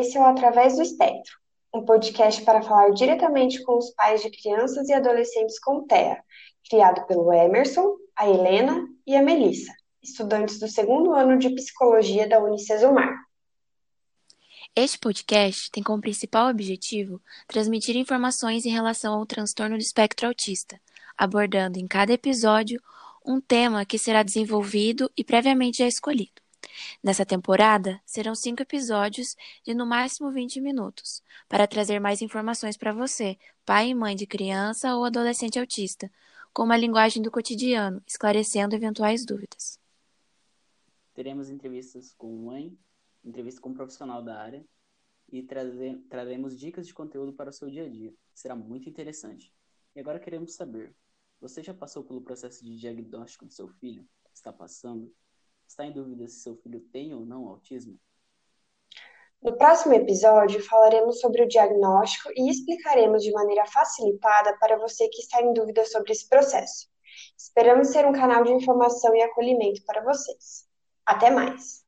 Esse é o Através do Espectro, um podcast para falar diretamente com os pais de crianças e adolescentes com TEA, criado pelo Emerson, a Helena e a Melissa, estudantes do segundo ano de Psicologia da Unicesumar. Este podcast tem como principal objetivo transmitir informações em relação ao transtorno do espectro autista, abordando em cada episódio um tema que será desenvolvido e previamente já escolhido. Nessa temporada, serão cinco episódios de no máximo 20 minutos, para trazer mais informações para você, pai e mãe de criança ou adolescente autista, com uma linguagem do cotidiano, esclarecendo eventuais dúvidas. Teremos entrevistas com mãe, entrevista com um profissional da área e trazer, traremos dicas de conteúdo para o seu dia a dia. Será muito interessante. E agora queremos saber: você já passou pelo processo de diagnóstico do seu filho? Está passando? Está em dúvida se seu filho tem ou não autismo? No próximo episódio, falaremos sobre o diagnóstico e explicaremos de maneira facilitada para você que está em dúvida sobre esse processo. Esperamos ser um canal de informação e acolhimento para vocês. Até mais!